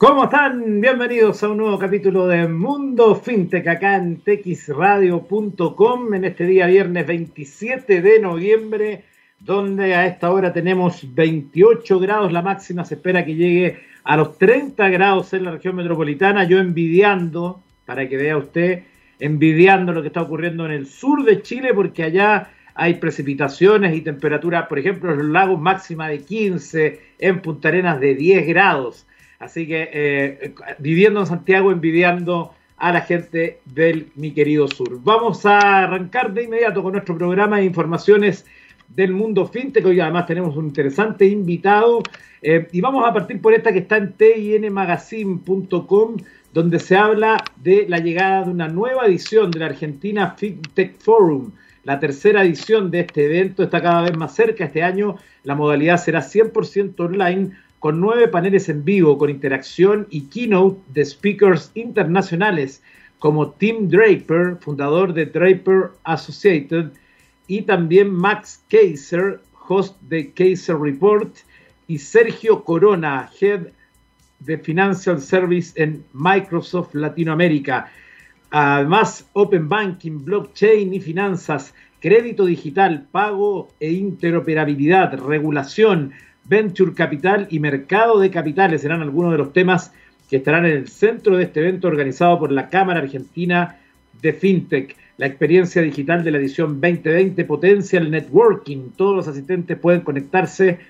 ¿Cómo están? Bienvenidos a un nuevo capítulo de Mundo Fintech acá en texradio.com en este día viernes 27 de noviembre, donde a esta hora tenemos 28 grados, la máxima se espera que llegue a los 30 grados en la región metropolitana, yo envidiando, para que vea usted, envidiando lo que está ocurriendo en el sur de Chile, porque allá hay precipitaciones y temperaturas, por ejemplo, en los lagos máxima de 15, en Punta Arenas de 10 grados. Así que eh, viviendo en Santiago, envidiando a la gente del mi querido sur. Vamos a arrancar de inmediato con nuestro programa de informaciones del mundo fintech. Hoy además tenemos un interesante invitado eh, y vamos a partir por esta que está en tinmagazine.com donde se habla de la llegada de una nueva edición de la Argentina FinTech Forum. La tercera edición de este evento está cada vez más cerca. Este año la modalidad será 100% online con nueve paneles en vivo con interacción y keynote de speakers internacionales como Tim Draper, fundador de Draper Associated, y también Max Kaiser, host de Kaiser Report, y Sergio Corona, head de Financial Service en Microsoft Latinoamérica. Además, Open Banking, Blockchain y finanzas, crédito digital, pago e interoperabilidad, regulación, Venture Capital y Mercado de Capitales serán algunos de los temas que estarán en el centro de este evento organizado por la Cámara Argentina de FinTech. La experiencia digital de la edición 2020 potencia el networking. Todos los asistentes pueden conectarse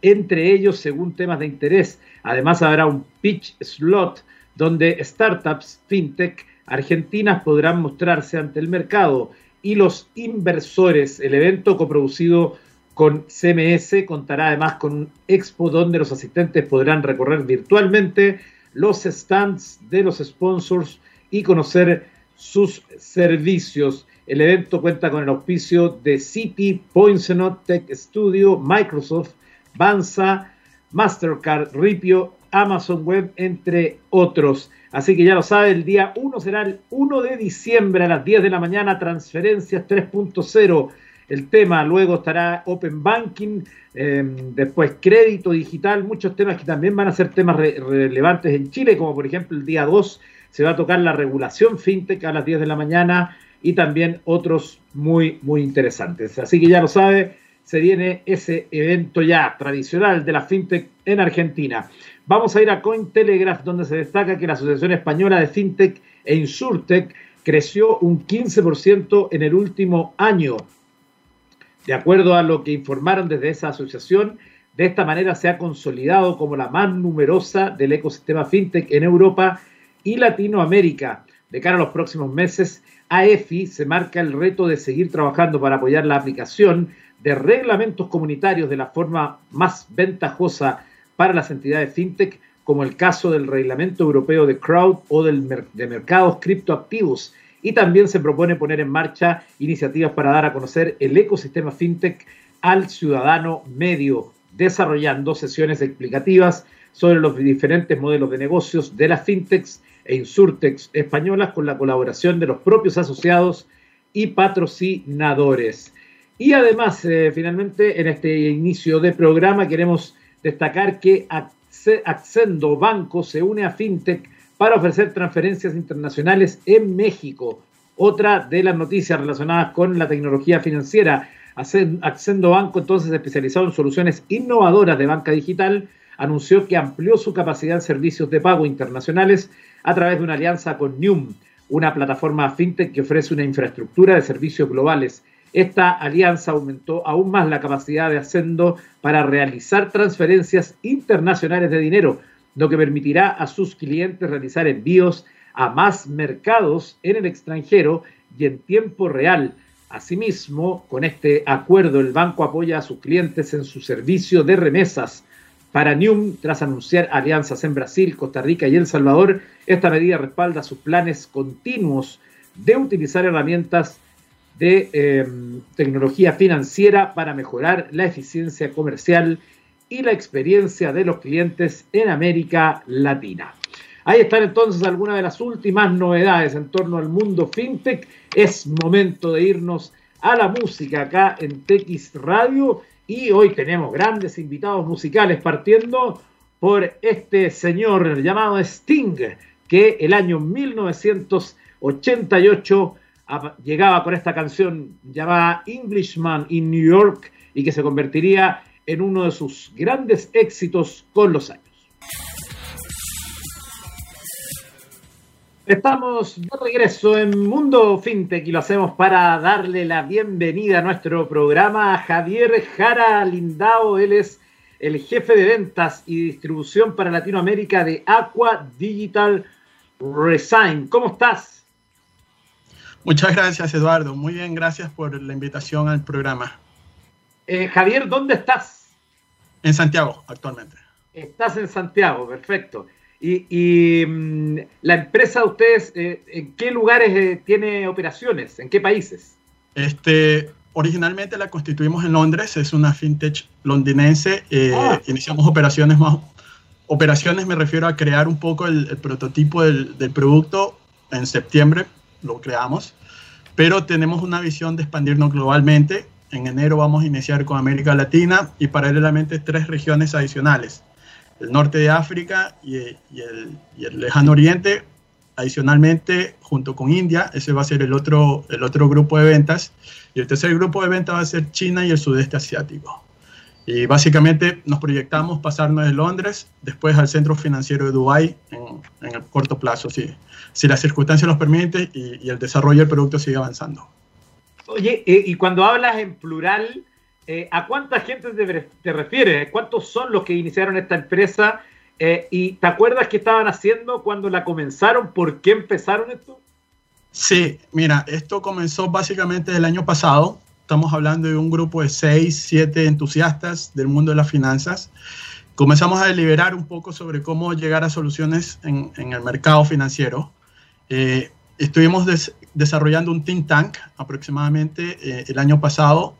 entre ellos según temas de interés. Además habrá un pitch slot donde startups FinTech argentinas podrán mostrarse ante el mercado y los inversores. El evento coproducido con CMS contará además con un expo donde los asistentes podrán recorrer virtualmente los stands de los sponsors y conocer sus servicios. El evento cuenta con el auspicio de City, Poinsenot, Tech Studio, Microsoft, Banza, Mastercard, Ripio, Amazon Web, entre otros. Así que ya lo sabe, el día 1 será el 1 de diciembre a las 10 de la mañana, transferencias 3.0 el tema, luego estará Open Banking, em, después crédito digital, muchos temas que también van a ser temas relevantes en Chile, como por ejemplo el día 2 se va a tocar la regulación fintech a las 10 de la mañana y también otros muy, muy interesantes. Así que ya lo sabe, se viene ese evento ya tradicional de la fintech en Argentina. Vamos a ir a Cointelegraph, donde se destaca que la Asociación Española de Fintech e Insurtech creció un 15% en el último año. De acuerdo a lo que informaron desde esa asociación, de esta manera se ha consolidado como la más numerosa del ecosistema fintech en Europa y Latinoamérica. De cara a los próximos meses, AEFI se marca el reto de seguir trabajando para apoyar la aplicación de reglamentos comunitarios de la forma más ventajosa para las entidades fintech, como el caso del Reglamento Europeo de Crowd o del de mercados criptoactivos y también se propone poner en marcha iniciativas para dar a conocer el ecosistema fintech al ciudadano medio, desarrollando sesiones explicativas sobre los diferentes modelos de negocios de las fintechs e insurtechs españolas con la colaboración de los propios asociados y patrocinadores. Y además, eh, finalmente, en este inicio de programa queremos destacar que Accendo Banco se une a FinTech para ofrecer transferencias internacionales en México. Otra de las noticias relacionadas con la tecnología financiera. Accendo Banco, entonces especializado en soluciones innovadoras de banca digital, anunció que amplió su capacidad en servicios de pago internacionales a través de una alianza con Nium, una plataforma fintech que ofrece una infraestructura de servicios globales. Esta alianza aumentó aún más la capacidad de Accendo para realizar transferencias internacionales de dinero, lo que permitirá a sus clientes realizar envíos a más mercados en el extranjero y en tiempo real. Asimismo, con este acuerdo, el banco apoya a sus clientes en su servicio de remesas. Para Nium, tras anunciar alianzas en Brasil, Costa Rica y El Salvador, esta medida respalda sus planes continuos de utilizar herramientas de eh, tecnología financiera para mejorar la eficiencia comercial y la experiencia de los clientes en América Latina. Ahí están entonces algunas de las últimas novedades en torno al mundo fintech. Es momento de irnos a la música acá en TX Radio y hoy tenemos grandes invitados musicales partiendo por este señor llamado Sting, que el año 1988 llegaba con esta canción llamada Englishman in New York y que se convertiría en uno de sus grandes éxitos con los años. Estamos de regreso en Mundo FinTech y lo hacemos para darle la bienvenida a nuestro programa a Javier Jara Lindao. Él es el jefe de ventas y distribución para Latinoamérica de Aqua Digital Resign. ¿Cómo estás? Muchas gracias, Eduardo. Muy bien, gracias por la invitación al programa. Eh, Javier, ¿dónde estás? En Santiago, actualmente. Estás en Santiago, perfecto. Y, mm, la empresa de ustedes, eh, ¿en qué lugares eh, tiene operaciones? ¿En qué países? Este, originalmente la constituimos en Londres, es una fintech londinense. Ah. Iniciamos operaciones más. Operaciones me refiero a crear un poco el, prototipo del, del, producto en septiembre, lo creamos, pero tenemos una visión de expandirnos globalmente en enero vamos a iniciar con América Latina y paralelamente tres regiones adicionales, el norte de África y, el, lejano oriente, adicionalmente junto con India, ese va a ser el otro, el otro grupo de ventas, y el tercer grupo de ventas va a ser China y el sudeste asiático. Y básicamente nos proyectamos pasarnos de Londres después al centro financiero de Dubái en, el corto plazo, si, si las circunstancias los permiten y el desarrollo del producto sigue avanzando. Oye, eh, y cuando hablas en plural, eh, ¿a cuánta gente te, refieres? ¿Cuántos son los que iniciaron esta empresa? Eh, ¿Y te acuerdas qué estaban haciendo cuando la comenzaron? ¿Por qué empezaron esto? Sí, mira, esto comenzó básicamente el año pasado. Estamos hablando de un grupo de seis, siete entusiastas del mundo de las finanzas. Comenzamos a deliberar un poco sobre cómo llegar a soluciones en, el mercado financiero. estuvimos desarrollando un think tank aproximadamente eh, el año pasado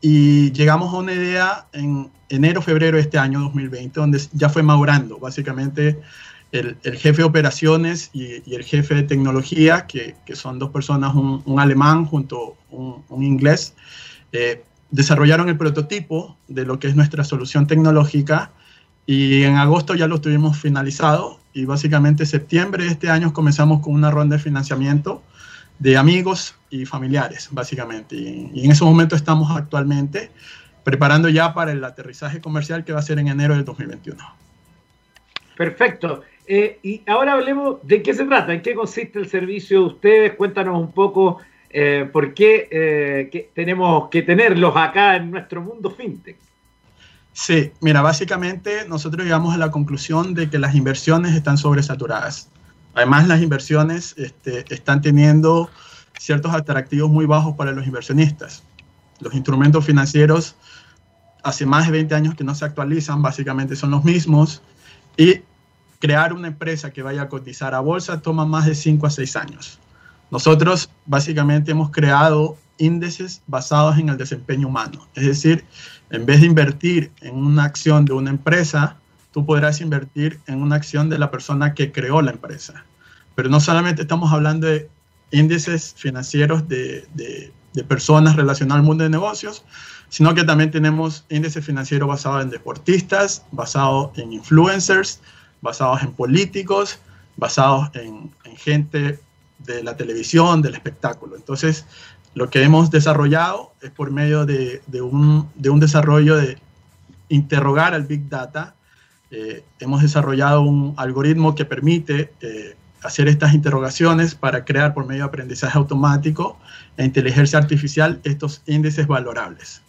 y llegamos a una idea en enero, febrero de este año 2020, donde ya fue madurando. Básicamente el, jefe de operaciones y, el jefe de tecnología, que, que son dos personas, un, alemán junto a un, inglés, eh, desarrollaron el prototipo de lo que es nuestra solución tecnológica y en agosto ya lo tuvimos finalizado y básicamente septiembre de este año comenzamos con una ronda de financiamiento de amigos y familiares, básicamente. Y, en ese momento estamos actualmente preparando ya para el aterrizaje comercial que va a ser en enero del 2021. Perfecto. Eh, y ahora hablemos de qué se trata, en qué consiste el servicio de ustedes. Cuéntanos un poco eh, por qué eh, tenemos que tenerlos acá en nuestro mundo fintech. Sí, mira, básicamente nosotros llegamos a la conclusión de que las inversiones están sobresaturadas. Además, las inversiones este, están teniendo ciertos atractivos muy bajos para los inversionistas. Los instrumentos financieros hace más de 20 años que no se actualizan, básicamente son los mismos, y crear una empresa que vaya a cotizar a bolsa toma más de 5 a 6 años. Nosotros básicamente hemos creado índices basados en el desempeño humano, es decir, en vez de invertir en una acción de una empresa, tú podrás invertir en una acción de la persona que creó la empresa. Pero no solamente estamos hablando de índices financieros de, personas relacionadas al mundo de negocios, sino que también tenemos índices financieros basados en deportistas, basados en influencers, basados en políticos, basados en, gente de la televisión, del espectáculo. Entonces, lo que hemos desarrollado es por medio de, un, de un desarrollo de interrogar al Big Data eh, hemos desarrollado un algoritmo que permite eh, hacer estas interrogaciones para crear por medio de aprendizaje automático e inteligencia artificial estos índices valorables.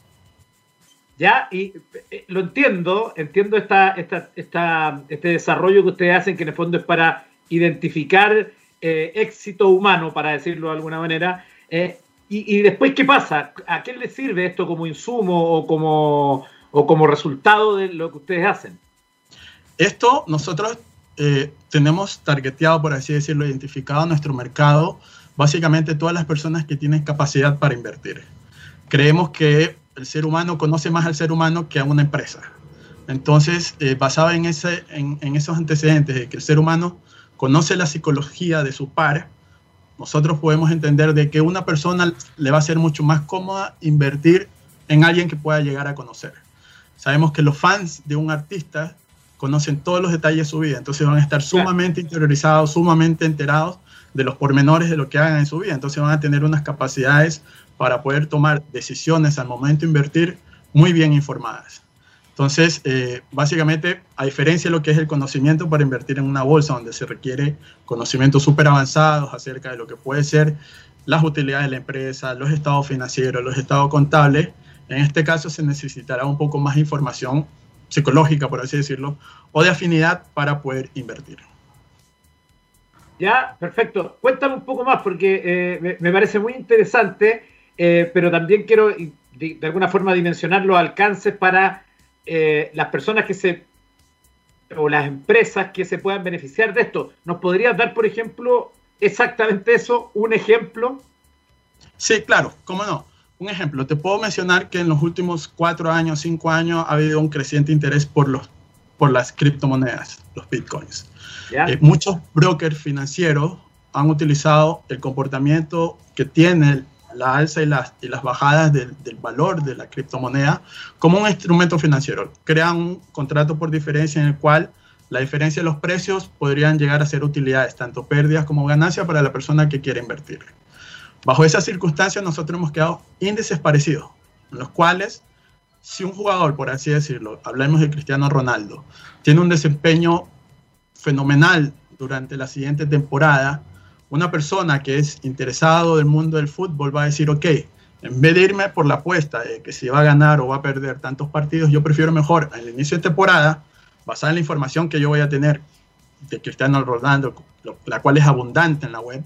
Ya, y eh, lo entiendo, entiendo esta, esta, esta, este desarrollo que ustedes hacen, que en el fondo es para identificar éxito humano, para decirlo de alguna manera. Y, y, después, ¿qué pasa? ¿A qué le sirve esto como insumo o como, o como resultado de lo que ustedes hacen? Esto nosotros eh, tenemos targeteado, por así decirlo, identificado nuestro mercado, básicamente todas las personas que tienen capacidad para invertir. Creemos que el ser humano conoce más al ser humano que a una empresa. Entonces, eh, basado en, ese, en, en, esos antecedentes de que el ser humano conoce la psicología de su par, nosotros podemos entender de que una persona le va a ser mucho más cómoda invertir en alguien que pueda llegar a conocer. Sabemos que los fans de un artista conocen todos los detalles de su vida, entonces van a estar sumamente interiorizados, sumamente enterados de los pormenores de lo que hagan en su vida, entonces van a tener unas capacidades para poder tomar decisiones al momento de invertir muy bien informadas. Entonces, eh, básicamente, a diferencia de lo que es el conocimiento para invertir en una bolsa, donde se requiere conocimientos súper avanzados acerca de lo que puede ser las utilidades de la empresa, los estados financieros, los estados contables, en este caso se necesitará un poco más información psicológica, por así decirlo, o de afinidad para poder invertir. Ya, perfecto. Cuéntame un poco más porque eh, me, parece muy interesante, eh, pero también quiero de, alguna forma dimensionar los alcances para eh, las personas que se o las empresas que se puedan beneficiar de esto. ¿Nos podrías dar, por ejemplo, exactamente eso, un ejemplo? Sí, claro, cómo no. Un ejemplo, te puedo mencionar que en los últimos cuatro años, cinco años, ha habido un creciente interés por, los, por las criptomonedas, los bitcoins. Eh, muchos brokers financieros han utilizado el comportamiento que tiene la alza y las, y las bajadas del, del, valor de la criptomoneda como un instrumento financiero. Crean un contrato por diferencia en el cual la diferencia de los precios podrían llegar a ser utilidades, tanto pérdidas como ganancias para la persona que quiere invertir. Bajo esas circunstancias nosotros hemos creado índices parecidos, en los cuales si un jugador, por así decirlo, hablemos de Cristiano Ronaldo, tiene un desempeño fenomenal durante la siguiente temporada, una persona que es interesado del mundo del fútbol va a decir, ok, en vez de irme por la apuesta de que si va a ganar o va a perder tantos partidos, yo prefiero mejor al inicio de temporada, basada en la información que yo voy a tener de Cristiano Ronaldo, la cual es abundante en la web,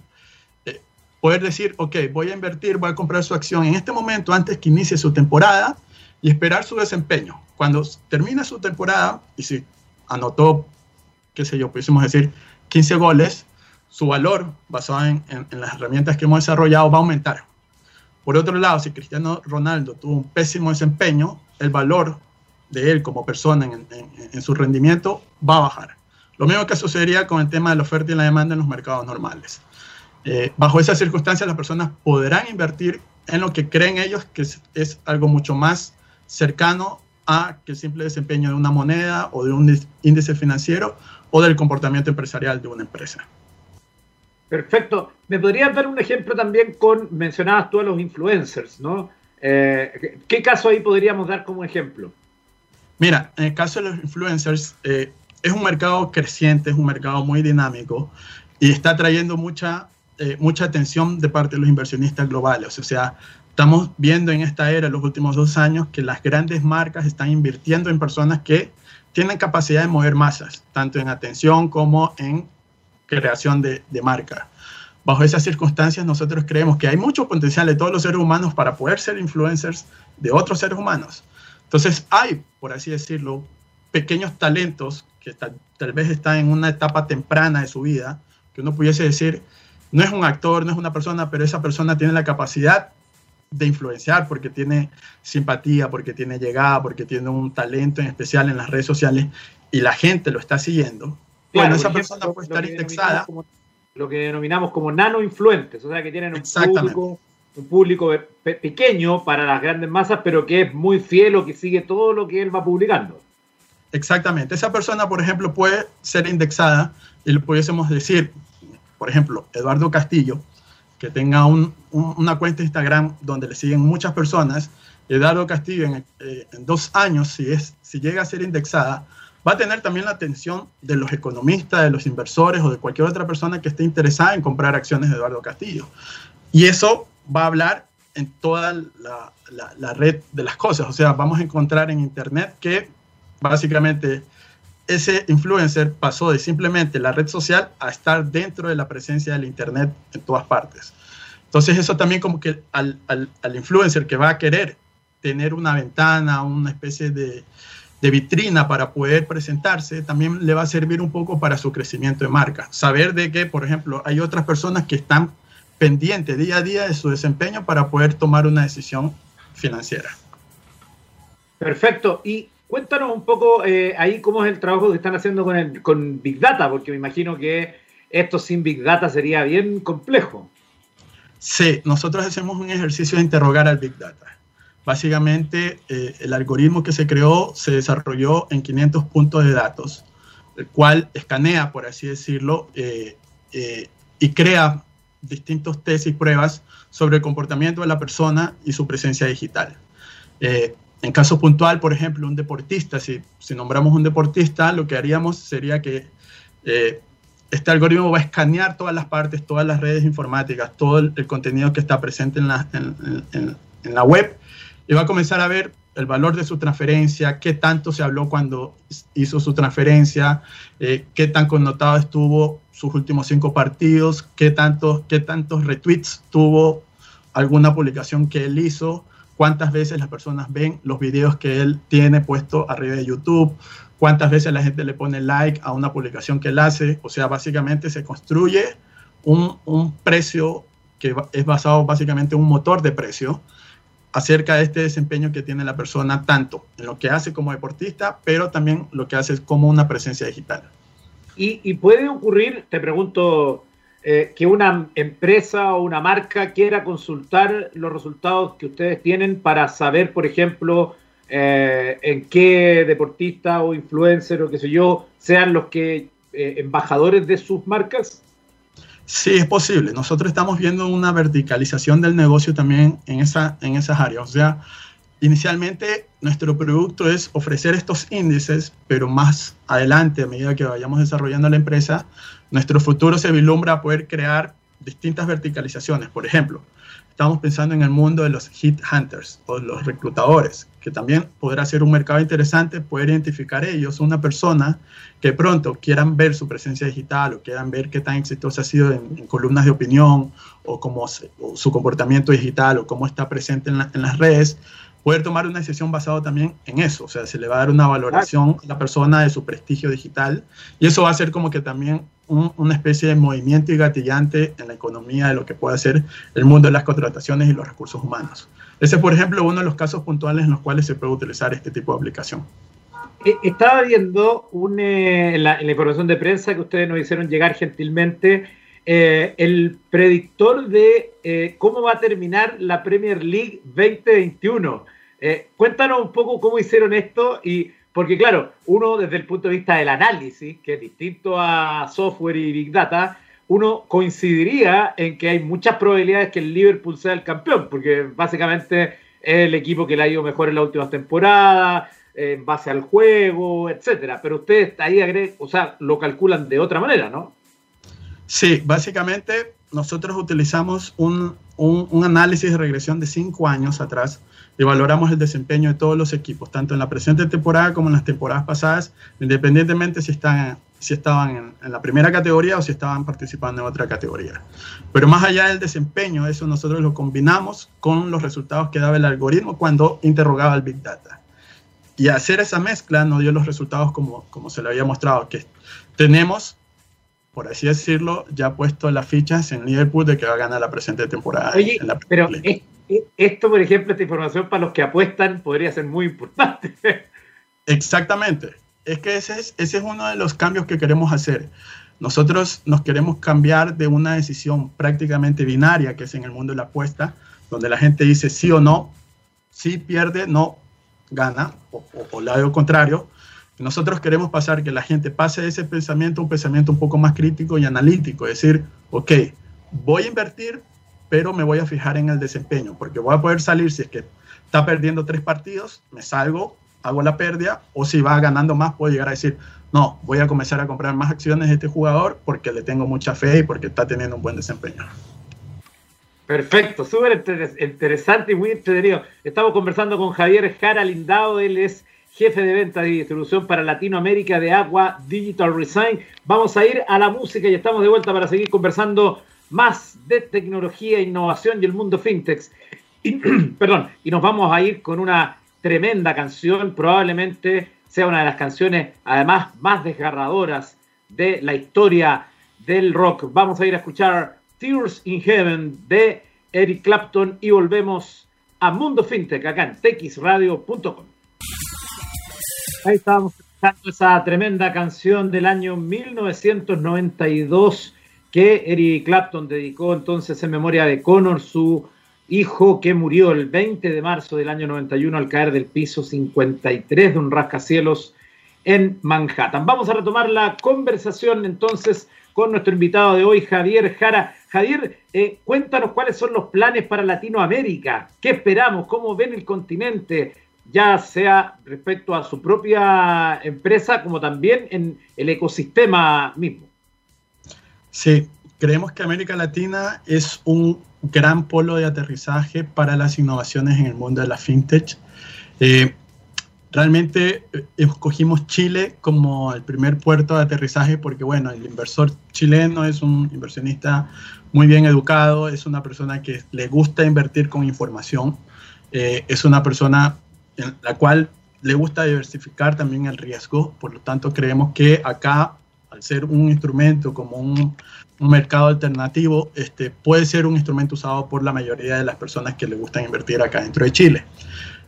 poder decir, ok, voy a invertir, voy a comprar su acción en este momento antes que inicie su temporada y esperar su desempeño. Cuando termine su temporada y si anotó, qué sé yo, pudiésemos decir 15 goles, su valor basado en, las herramientas que hemos desarrollado va a aumentar. Por otro lado, si Cristiano Ronaldo tuvo un pésimo desempeño, el valor de él como persona en, en su rendimiento va a bajar. Lo mismo que sucedería con el tema de la oferta y la demanda en los mercados normales. Eh, bajo esas circunstancias las personas podrán invertir en lo que creen ellos que es, algo mucho más cercano a que el simple desempeño de una moneda o de un índice financiero o del comportamiento empresarial de una empresa. Perfecto. ¿Me podrías dar un ejemplo también con, mencionabas tú a los influencers, ¿no? Eh, ¿Qué caso ahí podríamos dar como ejemplo? Mira, en el caso de los influencers, eh, es un mercado creciente, es un mercado muy dinámico y está trayendo mucha eh, mucha atención de parte de los inversionistas globales. O sea, estamos viendo en esta era, en los últimos dos años, que las grandes marcas están invirtiendo en personas que tienen capacidad de mover masas, tanto en atención como en creación de, de marca. Bajo esas circunstancias, nosotros creemos que hay mucho potencial de todos los seres humanos para poder ser influencers de otros seres humanos. Entonces, hay, por así decirlo, pequeños talentos que tal, tal vez están en una etapa temprana de su vida, que uno pudiese decir, no es un actor, no es una persona, pero esa persona tiene la capacidad de influenciar porque tiene simpatía, porque tiene llegada, porque tiene un talento en especial en las redes sociales y la gente lo está siguiendo. bueno, esa persona puede estar indexada. lo que denominamos como nano influentes, o sea, que tienen un público, un público pequeño para las grandes masas, pero que es muy fiel o que sigue todo lo que él va publicando. Exactamente. Esa persona, por ejemplo, puede ser indexada y le pudiésemos decir, por ejemplo, Eduardo Castillo, que tenga una cuenta de Instagram donde le siguen muchas personas, Eduardo Castillo en, eh, dos años, si, es, si llega a ser indexada, va a tener también la atención de los economistas, de los inversores o de cualquier otra persona que esté interesada en comprar acciones de Eduardo Castillo. Y eso va a hablar en toda la red de las cosas. O sea, vamos a encontrar en Internet que básicamente ese influencer pasó de simplemente la red social a estar dentro de la presencia del Internet en todas partes. Entonces eso también como que al, influencer que va a querer tener una ventana, una especie de, vitrina para poder presentarse, también le va a servir un poco para su crecimiento de marca. Saber de que, por ejemplo, hay otras personas que están pendientes día a día de su desempeño para poder tomar una decisión financiera. Perfecto. Y Cuéntanos un poco eh, ahí cómo es el trabajo que están haciendo con, el, con Big Data, porque me imagino que esto sin Big Data sería bien complejo. Sí, nosotros hacemos un ejercicio de interrogar al Big Data. básicamente eh, el algoritmo que se creó se desarrolló en 500 puntos de datos, el cual escanea, por así decirlo, eh, eh, y crea distintos test y pruebas sobre el comportamiento de la persona y su presencia digital. En caso puntual, por ejemplo, un deportista, si, si, nombramos un deportista, lo que haríamos sería que este algoritmo va a escanear todas las partes, todas las redes informáticas, todo el, contenido que está presente en la, en, en la web y va a comenzar a ver el valor de su transferencia, qué tanto se habló cuando hizo su transferencia, eh, qué tan connotado estuvo sus últimos cinco partidos, qué, tanto, qué tantos retweets tuvo alguna publicación que él hizo, cuántas veces las personas ven los videos que él tiene puesto arriba de YouTube, cuántas veces la gente le pone like a una publicación que él hace. O sea, básicamente se construye un, un precio que es basado básicamente en un motor de precio acerca de este desempeño que tiene la persona, tanto en lo que hace como deportista, pero también lo que hace como una presencia digital. Y, puede ocurrir, te pregunto, eh, que una empresa o una marca quiera consultar los resultados que ustedes tienen para saber, por ejemplo, eh, en qué deportista o influencer o qué sé yo sean los que eh, embajadores de sus marcas? Sí, es posible. Nosotros estamos viendo una verticalización del negocio también en, esa, en esas áreas. O sea, inicialmente nuestro producto es ofrecer estos índices, pero más adelante, a medida que vayamos desarrollando la empresa, nuestro futuro se vislumbra poder crear distintas verticalizaciones. Por ejemplo, estamos pensando en el mundo de los hit hunters o los reclutadores, que también podrá ser un mercado interesante poder identificar ellos, una persona que pronto quieran ver su presencia digital o quieran ver qué tan exitosa ha sido en, columnas de opinión o, cómo su comportamiento digital o cómo está presente en, en las redes, poder tomar una decisión basada también en eso, o sea, se le va a dar una valoración a la persona de su prestigio digital y eso va a ser como que también una especie de movimiento y gatillante en la economía de lo que puede ser el mundo de las contrataciones y los recursos humanos. Ese es, por ejemplo, uno de los casos puntuales en los cuales se puede utilizar este tipo de aplicación. Eh, estaba viendo eh, en, la, información de prensa que ustedes nos hicieron llegar gentilmente eh, el predictor de cómo va a terminar la Premier League 2021. cuéntanos un poco cómo hicieron esto y porque claro, uno desde el punto de vista del análisis, que es distinto a software y big data, uno coincidiría en que hay muchas probabilidades que el Liverpool sea el campeón, porque básicamente es el equipo que le ha ido mejor en las últimas temporadas, en base al juego, etcétera. Pero ustedes ahí agregan, o sea, lo calculan de otra manera, ¿no? Sí, básicamente nosotros utilizamos un, un, análisis de regresión de cinco años atrás y valoramos el desempeño de todos los equipos, tanto en la presente temporada como en las temporadas pasadas, independientemente si, están, si estaban en, la primera categoría o si estaban participando en otra categoría. Pero más allá del desempeño, eso nosotros lo combinamos con los resultados que daba el algoritmo cuando interrogaba al Big Data. Y hacer esa mezcla nos dio los resultados como, como se le había mostrado, que tenemos por así decirlo, ya puesto las fichas en Liverpool de que va a ganar la presente temporada. Oye, pero esto, por ejemplo, esta información para los que apuestan podría ser muy importante. Exactamente. Es que ese es, ese es uno de los cambios que queremos hacer. Nosotros nos queremos cambiar de una decisión prácticamente binaria, que es en el mundo de la apuesta, donde la gente dice sí o no, sí pierde, no gana, o, o, lado contrario, nosotros queremos pasar que la gente pase ese pensamiento a un pensamiento un poco más crítico y analítico, es decir, ok, voy a invertir, pero me voy a fijar en el desempeño, porque voy a poder salir si es que está perdiendo tres partidos, me salgo, hago la pérdida, o si va ganando más, puedo llegar a decir, no, voy a comenzar a comprar más acciones de este jugador porque le tengo mucha fe y porque está teniendo un buen desempeño. Perfecto, súper interesante y muy entretenido. Estamos conversando con Javier Jara Lindado, él es jefe de ventas y distribución para Latinoamérica de Agua Digital Resign. Vamos a ir a la música y estamos de vuelta para seguir conversando más de tecnología, innovación y el mundo fintech. perdón, y nos vamos a ir con una tremenda canción, probablemente sea una de las canciones además más desgarradoras de la historia del rock. Vamos a ir a escuchar Tears in Heaven de Eric Clapton y volvemos a Mundo Fintech acá en texradio.com. Ahí estábamos escuchando esa tremenda canción del año 1992 que Eric Clapton dedicó entonces en memoria de Connor, su hijo que murió el 20 de marzo del año 91 al caer del piso 53 de un rascacielos en Manhattan. Vamos a retomar la conversación entonces con nuestro invitado de hoy, Javier Jara. Javier, eh, cuéntanos cuáles son los planes para Latinoamérica. ¿Qué esperamos? ¿Cómo ven el continente? Ya sea respecto a su propia empresa como también en el ecosistema mismo. Sí, creemos que América Latina es un gran polo de aterrizaje para las innovaciones en el mundo de la fintech. Eh, realmente eh, escogimos Chile como el primer puerto de aterrizaje porque, bueno, el inversor chileno es un inversionista muy bien educado, es una persona que le gusta invertir con información, eh, es una persona en la cual le gusta diversificar también el riesgo, por lo tanto creemos que acá, al ser un instrumento como un, mercado alternativo, este, puede ser un instrumento usado por la mayoría de las personas que le gustan invertir acá dentro de Chile.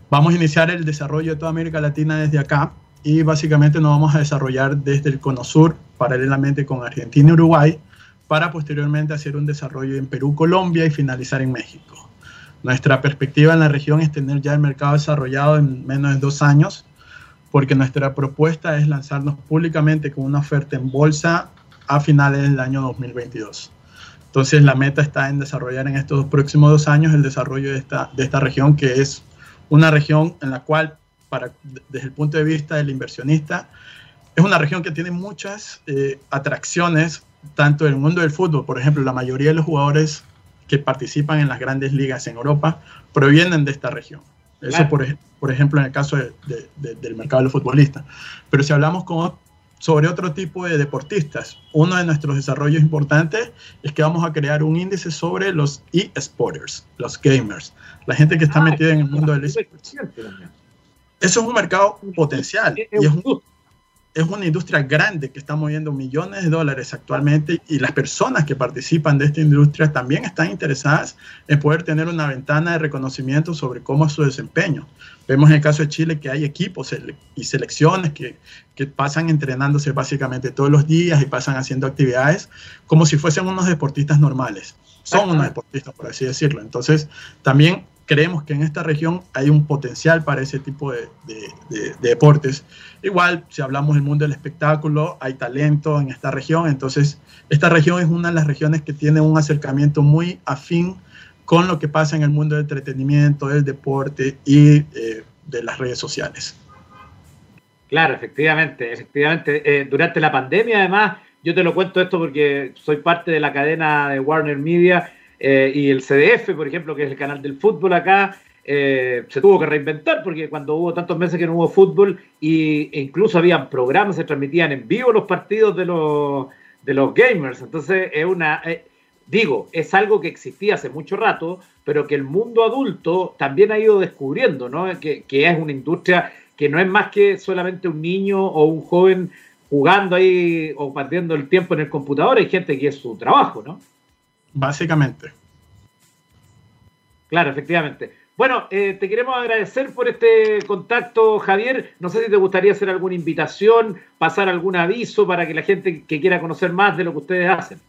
Vamos a iniciar el desarrollo de toda América Latina desde acá y básicamente nos vamos a desarrollar desde el Cono Sur paralelamente con Argentina y Uruguay para posteriormente hacer un desarrollo en Perú, Colombia y finalizar en México. Nuestra perspectiva en la región es tener ya el mercado desarrollado en menos de dos años, porque nuestra propuesta es lanzarnos públicamente con una oferta en bolsa a finales del año 2022. Entonces la meta está en desarrollar en estos próximos dos años el desarrollo de esta, de esta región, que es una región en la cual, para, desde el punto de vista del inversionista, es una región que tiene muchas eh, atracciones, tanto en el mundo del fútbol, por ejemplo, la mayoría de los jugadores que participan en las grandes ligas en Europa provienen de esta región. Eso, por, por, ejemplo, en el caso del mercado de los futbolistas. Pero si hablamos con sobre otro tipo de deportistas. Uno de nuestros desarrollos importantes es que vamos a crear un índice sobre los e-sporters, los gamers, la gente que está ah, metida en el mundo del esports. Eso es un mercado potencial y es un, es una industria grande que está moviendo millones de dólares actualmente y las personas que participan de esta industria también están interesadas en poder tener una ventana de reconocimiento sobre cómo es su desempeño. Vemos en el caso de Chile que hay equipos y selecciones que, que pasan entrenándose básicamente todos los días y pasan haciendo actividades como si fuesen unos deportistas normales. Son unos deportistas, por así decirlo. Entonces, también creemos que en esta región hay un potencial para ese tipo de, deportes. Igual, si hablamos del mundo del espectáculo, hay talento en esta región, entonces esta región es una de las regiones que tiene un acercamiento muy afín con lo que pasa en el mundo del entretenimiento, del deporte y eh, de las redes sociales. Claro, efectivamente, efectivamente. Eh, durante la pandemia, además, yo te lo cuento esto porque soy parte de la cadena de Warner Media eh, y el CDF, por ejemplo, que es el canal del fútbol acá, eh, se tuvo que reinventar porque cuando hubo tantos meses que no hubo fútbol y, e incluso habían programas, se transmitían en vivo los partidos de los, de los gamers. Entonces, es una, eh, digo, es algo que existía hace mucho rato, pero que el mundo adulto también ha ido descubriendo, ¿no? Que, que es una industria que no es más que solamente un niño o un joven jugando ahí o perdiendo el tiempo en el computador, hay gente que es su trabajo, ¿no? Básicamente. Claro, efectivamente. Bueno, eh, te queremos agradecer por este contacto, Javier. No sé si te gustaría hacer alguna invitación, pasar algún aviso para que la gente que quiera conocer más de lo que ustedes hacen.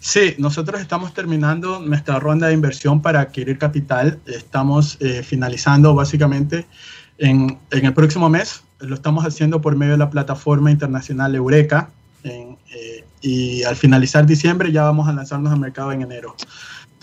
Sí, nosotros estamos terminando nuestra ronda de inversión para adquirir capital. Estamos eh, finalizando básicamente en, en, el próximo mes. Lo estamos haciendo por medio de la plataforma internacional Eureka. En, eh, y al finalizar diciembre ya vamos a lanzarnos al mercado en enero.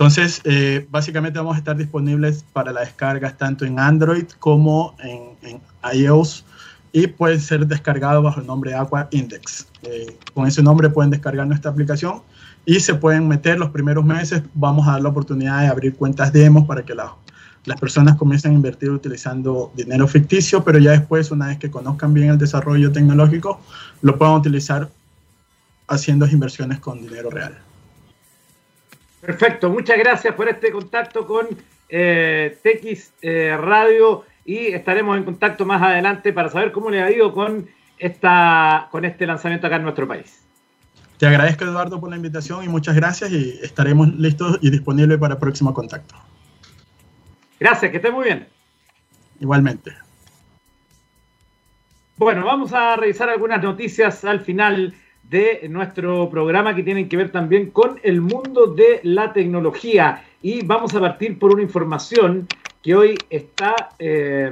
Entonces, eh, básicamente vamos a estar disponibles para las descargas tanto en Android como en, iOS y pueden ser descargados bajo el nombre Aqua Index. Eh, con ese nombre pueden descargar nuestra aplicación y se pueden meter los primeros meses. Vamos a dar la oportunidad de abrir cuentas demos para que las personas comiencen a invertir utilizando dinero ficticio, pero ya después, una vez que conozcan bien el desarrollo tecnológico, lo puedan utilizar haciendo inversiones con dinero real. Perfecto, muchas gracias por este contacto con eh, TX eh, Radio y estaremos en contacto más adelante para saber cómo le ha ido con, esta, con este lanzamiento acá en nuestro país. Te agradezco Eduardo por la invitación y muchas gracias y estaremos listos y disponibles para el próximo contacto. Gracias, que esté muy bien. Igualmente. Bueno, vamos a revisar algunas noticias al final de nuestro programa que tienen que ver también con el mundo de la tecnología. Y vamos a partir por una información que hoy está eh,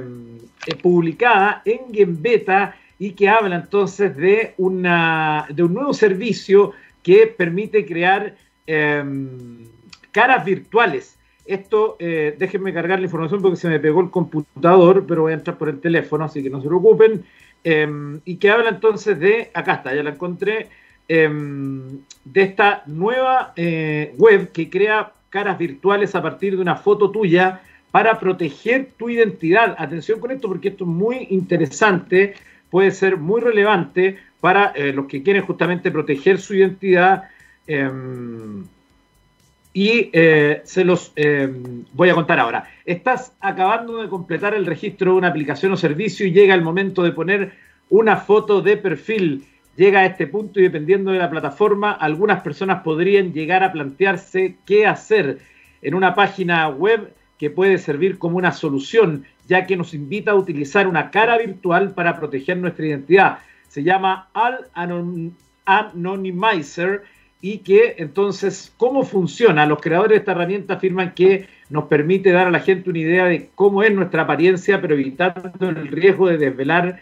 publicada en Gembeta y que habla entonces de, una, de un nuevo servicio que permite crear em, caras virtuales. Esto, eh, déjenme cargar la información porque se me pegó el computador, pero voy a entrar por el teléfono, así que no se preocupen. Em, y que habla entonces de, acá está, ya la encontré, em, de esta nueva eh, web que crea caras virtuales a partir de una foto tuya para proteger tu identidad. Atención con esto porque esto es muy interesante, puede ser muy relevante para eh, los que quieren justamente proteger su identidad. Em, y eh, se los em, voy a contar ahora. Estás acabando de completar el registro de una aplicación o servicio y llega el momento de poner una foto de perfil. Llega a este punto y dependiendo de la plataforma, algunas personas podrían llegar a plantearse qué hacer en una página web que puede servir como una solución, ya que nos invita a utilizar una cara virtual para proteger nuestra identidad. Se llama Al Anonymizer y que entonces, ¿cómo funciona? Los creadores de esta herramienta afirman que nos permite dar a la gente una idea de cómo es nuestra apariencia, pero evitando el riesgo de desvelar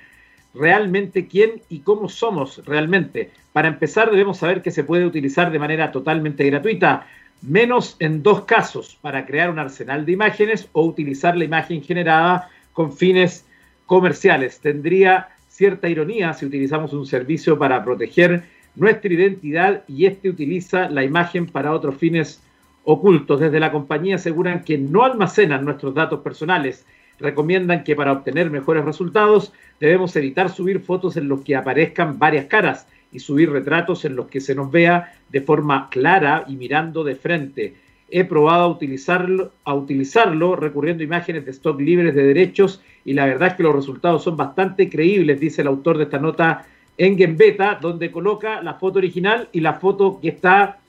realmente quién y cómo somos realmente. Para empezar, debemos saber que se puede utilizar de manera totalmente gratuita menos en dos casos, para crear un arsenal de imágenes o utilizar la imagen generada con fines comerciales. Tendría cierta ironía si utilizamos un servicio para proteger nuestra identidad y este utiliza la imagen para otros fines ocultos. Desde la compañía aseguran que no almacenan nuestros datos personales. Recomiendan que para obtener mejores resultados debemos evitar subir fotos en los que aparezcan varias caras y subir retratos en los que se nos vea de forma clara y mirando de frente. He probado a utilizarlo, a utilizarlo recurriendo a imágenes de stock libres de derechos y la verdad es que los resultados son bastante creíbles, dice el autor de esta nota en Gembeta, donde coloca la foto original y la foto que está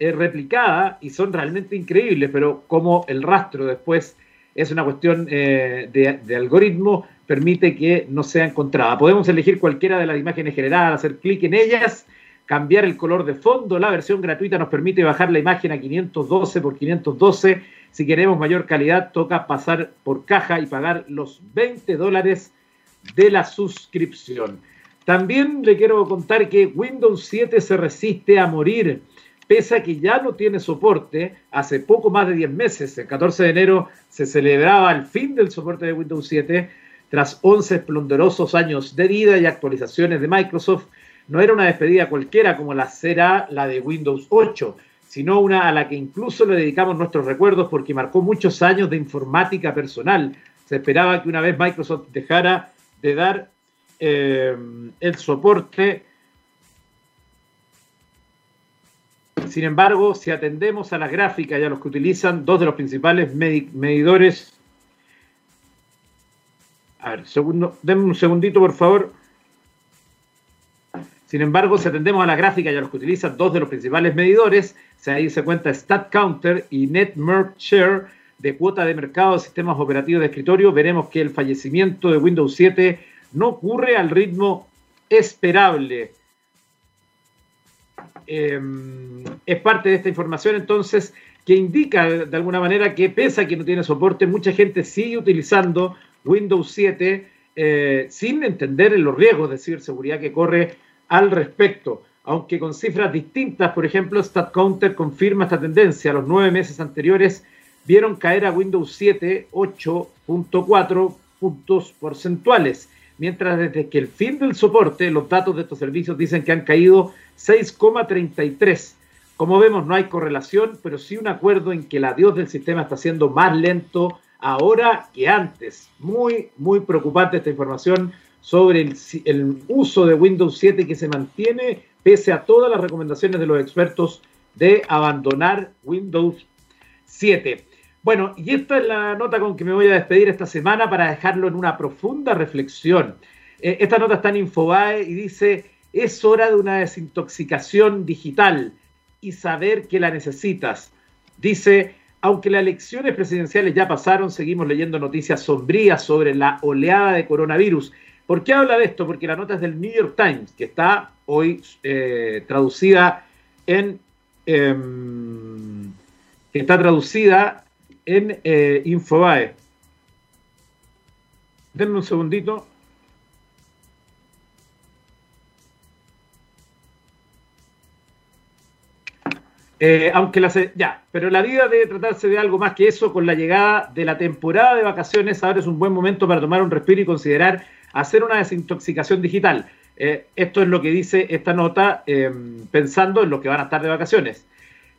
eh, replicada y son realmente increíbles, pero como el rastro después es una cuestión eh, de, de algoritmo, permite que no sea encontrada. Podemos elegir cualquiera de las imágenes generadas, hacer clic en ellas, cambiar el color de fondo. La versión gratuita nos permite bajar la imagen a 512 por 512. Si queremos mayor calidad, toca pasar por caja y pagar los 20 dólares de la suscripción. También le quiero contar que Windows 7 se resiste a morir, pese a que ya no tiene soporte. Hace poco más de 10 meses, el 14 de enero, se celebraba el fin del soporte de Windows 7 tras 11 esplendorosos años de vida y actualizaciones de Microsoft, no era una despedida cualquiera como la será la de Windows 8, sino una a la que incluso le dedicamos nuestros recuerdos porque marcó muchos años de informática personal. Se esperaba que una vez Microsoft dejara de dar eh, el soporte. Sin embargo, si atendemos a las gráficas y a los que utilizan dos de los principales medidores a ver, segundo, denme un segundito, por favor. Sin embargo, si atendemos a la gráfica y a los que utilizan dos de los principales medidores, ahí se cuenta StatCounter y NetMerge de cuota de mercado de sistemas operativos de escritorio, veremos que el fallecimiento de Windows 7 no ocurre al ritmo esperable. Em, es parte de esta información entonces que indica de alguna manera que pese a que no tiene soporte, mucha gente sigue utilizando Windows 7 eh, sin entender los riesgos de ciberseguridad que corre al respecto. Aunque con cifras distintas, por ejemplo, StatCounter confirma esta tendencia. Los nueve meses anteriores vieron caer a Windows 7 8.4 puntos porcentuales, mientras desde que el fin del soporte, los datos de estos servicios dicen que han caído 6,33. Como vemos, no hay correlación, pero sí un acuerdo en que el adiós del sistema está siendo más lento ahora que antes. Muy, muy preocupante esta información sobre el, uso de Windows 7 que se mantiene pese a todas las recomendaciones de los expertos de abandonar Windows 7. Bueno, y esta es la nota con que me voy a despedir esta semana para dejarlo en una profunda reflexión. Eh, esta nota está en Infobae y dice, es hora de una desintoxicación digital y saber que la necesitas. Dice, aunque las elecciones presidenciales ya pasaron, seguimos leyendo noticias sombrías sobre la oleada de coronavirus. ¿Por qué habla de esto? Porque la nota es del New York Times, que está hoy eh, traducida en em, que está traducida en eh, Infobae. Denme un segundito. Eh, aunque la ya, pero la vida debe tratarse de algo más que eso. Con la llegada de la temporada de vacaciones, ahora es un buen momento para tomar un respiro y considerar hacer una desintoxicación digital. Eh, esto es lo que dice esta nota em, pensando en los que van a estar de vacaciones.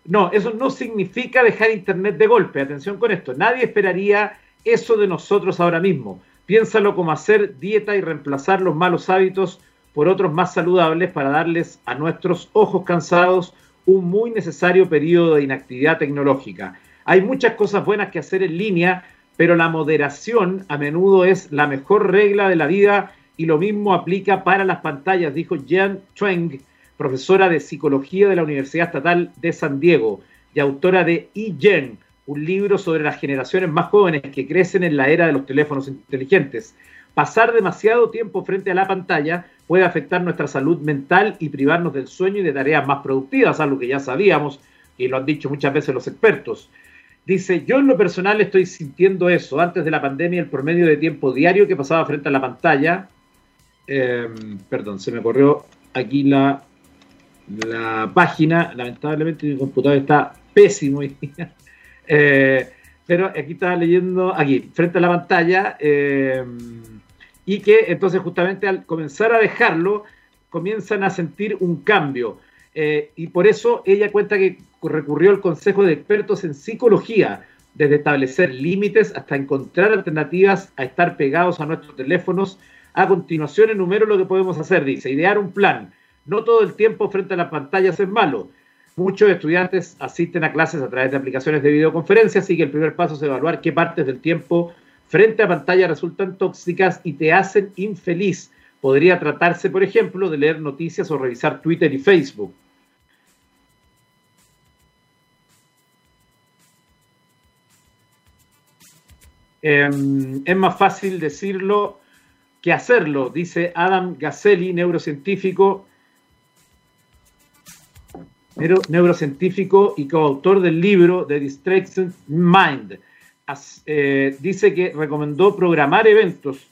No, eso no significa dejar Internet de golpe. Atención con esto. Nadie esperaría eso de nosotros ahora mismo. Piénsalo como hacer dieta y reemplazar los malos hábitos por otros más saludables para darles a nuestros ojos cansados un muy necesario periodo de inactividad tecnológica. Hay muchas cosas buenas que hacer en línea, pero la moderación a menudo es la mejor regla de la vida y lo mismo aplica para las pantallas, dijo Jan Chueng, profesora de psicología de la Universidad Estatal de San Diego y autora de e un libro sobre las generaciones más jóvenes que crecen en la era de los teléfonos inteligentes. Pasar demasiado tiempo frente a la pantalla puede afectar nuestra salud mental y privarnos del sueño y de tareas más productivas, algo que ya sabíamos y lo han dicho muchas veces los expertos. Dice, yo en lo personal estoy sintiendo eso. Antes de la pandemia, el promedio de tiempo diario que pasaba frente a la pantalla, em, perdón, se me corrió aquí la, la página. Lamentablemente mi computador está pésimo. eh, pero aquí estaba leyendo, aquí, frente a la pantalla, em, y que entonces justamente al comenzar a dejarlo, comienzan a sentir un cambio. Eh, y por eso ella cuenta que recurrió al consejo de expertos en psicología, desde establecer límites hasta encontrar alternativas a estar pegados a nuestros teléfonos. A continuación enumero lo que podemos hacer, dice, idear un plan. No todo el tiempo frente a las pantallas es malo. Muchos estudiantes asisten a clases a través de aplicaciones de videoconferencia, así que el primer paso es evaluar qué partes del tiempo frente a pantalla resultan tóxicas y te hacen infeliz. Podría tratarse, por ejemplo, de leer noticias o revisar Twitter y Facebook. Em, es más fácil decirlo que hacerlo, dice Adam Gazelli, neurocientífico, neurocientífico y coautor del libro The Distraction Mind. Eh, dice que recomendó programar eventos.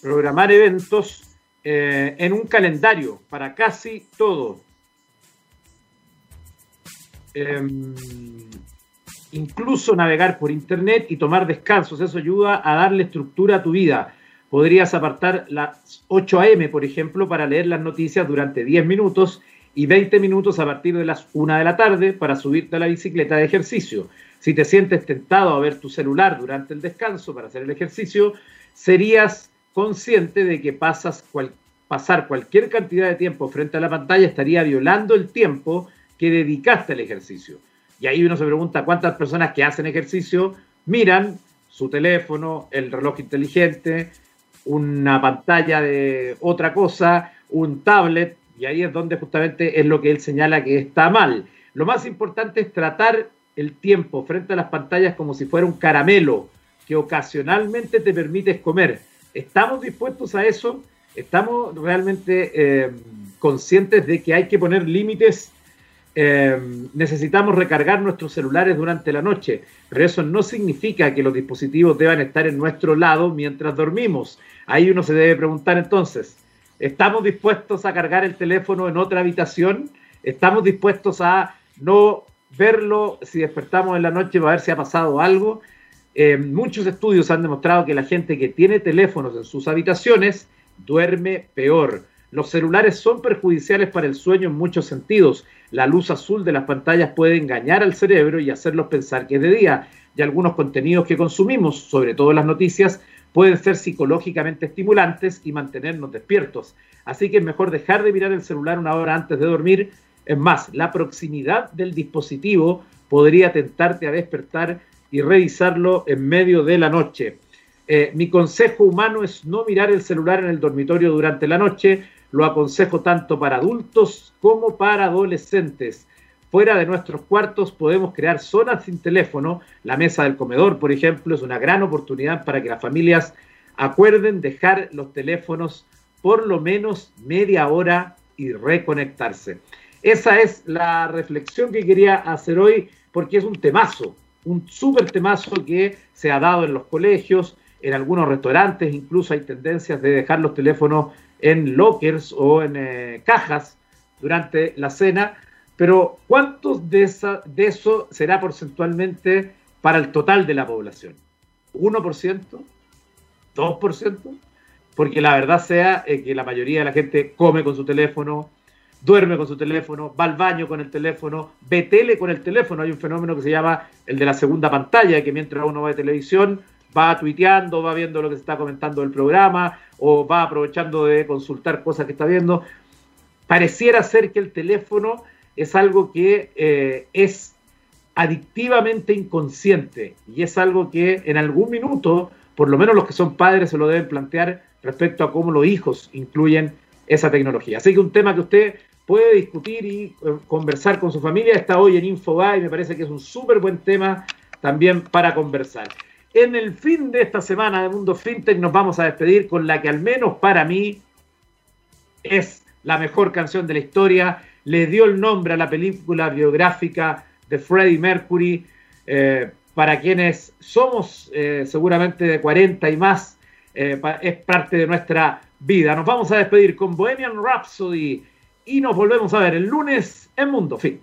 Programar eventos eh, en un calendario para casi todo. Em, incluso navegar por internet y tomar descansos. Eso ayuda a darle estructura a tu vida. Podrías apartar las 8 a.m., por ejemplo, para leer las noticias durante 10 minutos y 20 minutos a partir de las 1 de la tarde para subirte a la bicicleta de ejercicio. Si te sientes tentado a ver tu celular durante el descanso para hacer el ejercicio, serías consciente de que pasas pasar cualquier cantidad de tiempo frente a la pantalla estaría violando el tiempo que dedicaste al ejercicio. Y ahí uno se pregunta cuántas personas que hacen ejercicio miran su teléfono, el reloj inteligente, una pantalla de otra cosa, un tablet, y ahí es donde justamente es lo que él señala que está mal. Lo más importante es tratar el tiempo frente a las pantallas como si fuera un caramelo que ocasionalmente te permites comer. ¿Estamos dispuestos a eso? ¿Estamos realmente eh, conscientes de que hay que poner límites eh, necesitamos recargar nuestros celulares durante la noche, pero eso no significa que los dispositivos deban estar en nuestro lado mientras dormimos. Ahí uno se debe preguntar entonces, ¿estamos dispuestos a cargar el teléfono en otra habitación? ¿Estamos dispuestos a no verlo si despertamos en la noche para ver si ha pasado algo? Eh, muchos estudios han demostrado que la gente que tiene teléfonos en sus habitaciones duerme peor. Los celulares son perjudiciales para el sueño en muchos sentidos la luz azul de las pantallas puede engañar al cerebro y hacerlos pensar que es de día. Y algunos contenidos que consumimos, sobre todo las noticias, pueden ser psicológicamente estimulantes y mantenernos despiertos. Así que es mejor dejar de mirar el celular una hora antes de dormir. Es más, la proximidad del dispositivo podría tentarte a despertar y revisarlo en medio de la noche. Eh, mi consejo humano es no mirar el celular en el dormitorio durante la noche, lo aconsejo tanto para adultos como para adolescentes. Fuera de nuestros cuartos podemos crear zonas sin teléfono. La mesa del comedor, por ejemplo, es una gran oportunidad para que las familias acuerden dejar los teléfonos por lo menos media hora y reconectarse. Esa es la reflexión que quería hacer hoy porque es un temazo, un súper temazo que se ha dado en los colegios, en algunos restaurantes, incluso hay tendencias de dejar los teléfonos en lockers o en eh, cajas durante la cena pero ¿cuántos de, esa, de eso será porcentualmente para el total de la población? ¿1%? ¿2%? Porque la verdad sea eh, que la mayoría de la gente come con su teléfono, duerme con su teléfono, va al baño con el teléfono, ve tele con el teléfono. Hay un fenómeno que se llama el de la segunda pantalla, que mientras uno va de televisión va tuiteando, va viendo lo que se está comentando el programa o va aprovechando de consultar cosas que está viendo. Pareciera ser que el teléfono es algo que eh, es adictivamente inconsciente y es algo que en algún minuto, por lo menos los que son padres se lo deben plantear respecto a cómo los hijos incluyen esa tecnología. Así que un tema que usted puede discutir y eh, conversar con su familia está hoy en Infoba y me parece que es un súper buen tema también para conversar. En el fin de esta semana de Mundo FinTech nos vamos a despedir con la que al menos para mí es la mejor canción de la historia le dio el nombre a la película biográfica de Freddie Mercury. Eh, para quienes somos eh, seguramente de 40 y más, eh, es parte de nuestra vida. Nos vamos a despedir con Bohemian Rhapsody y nos volvemos a ver el lunes en Mundo Fit.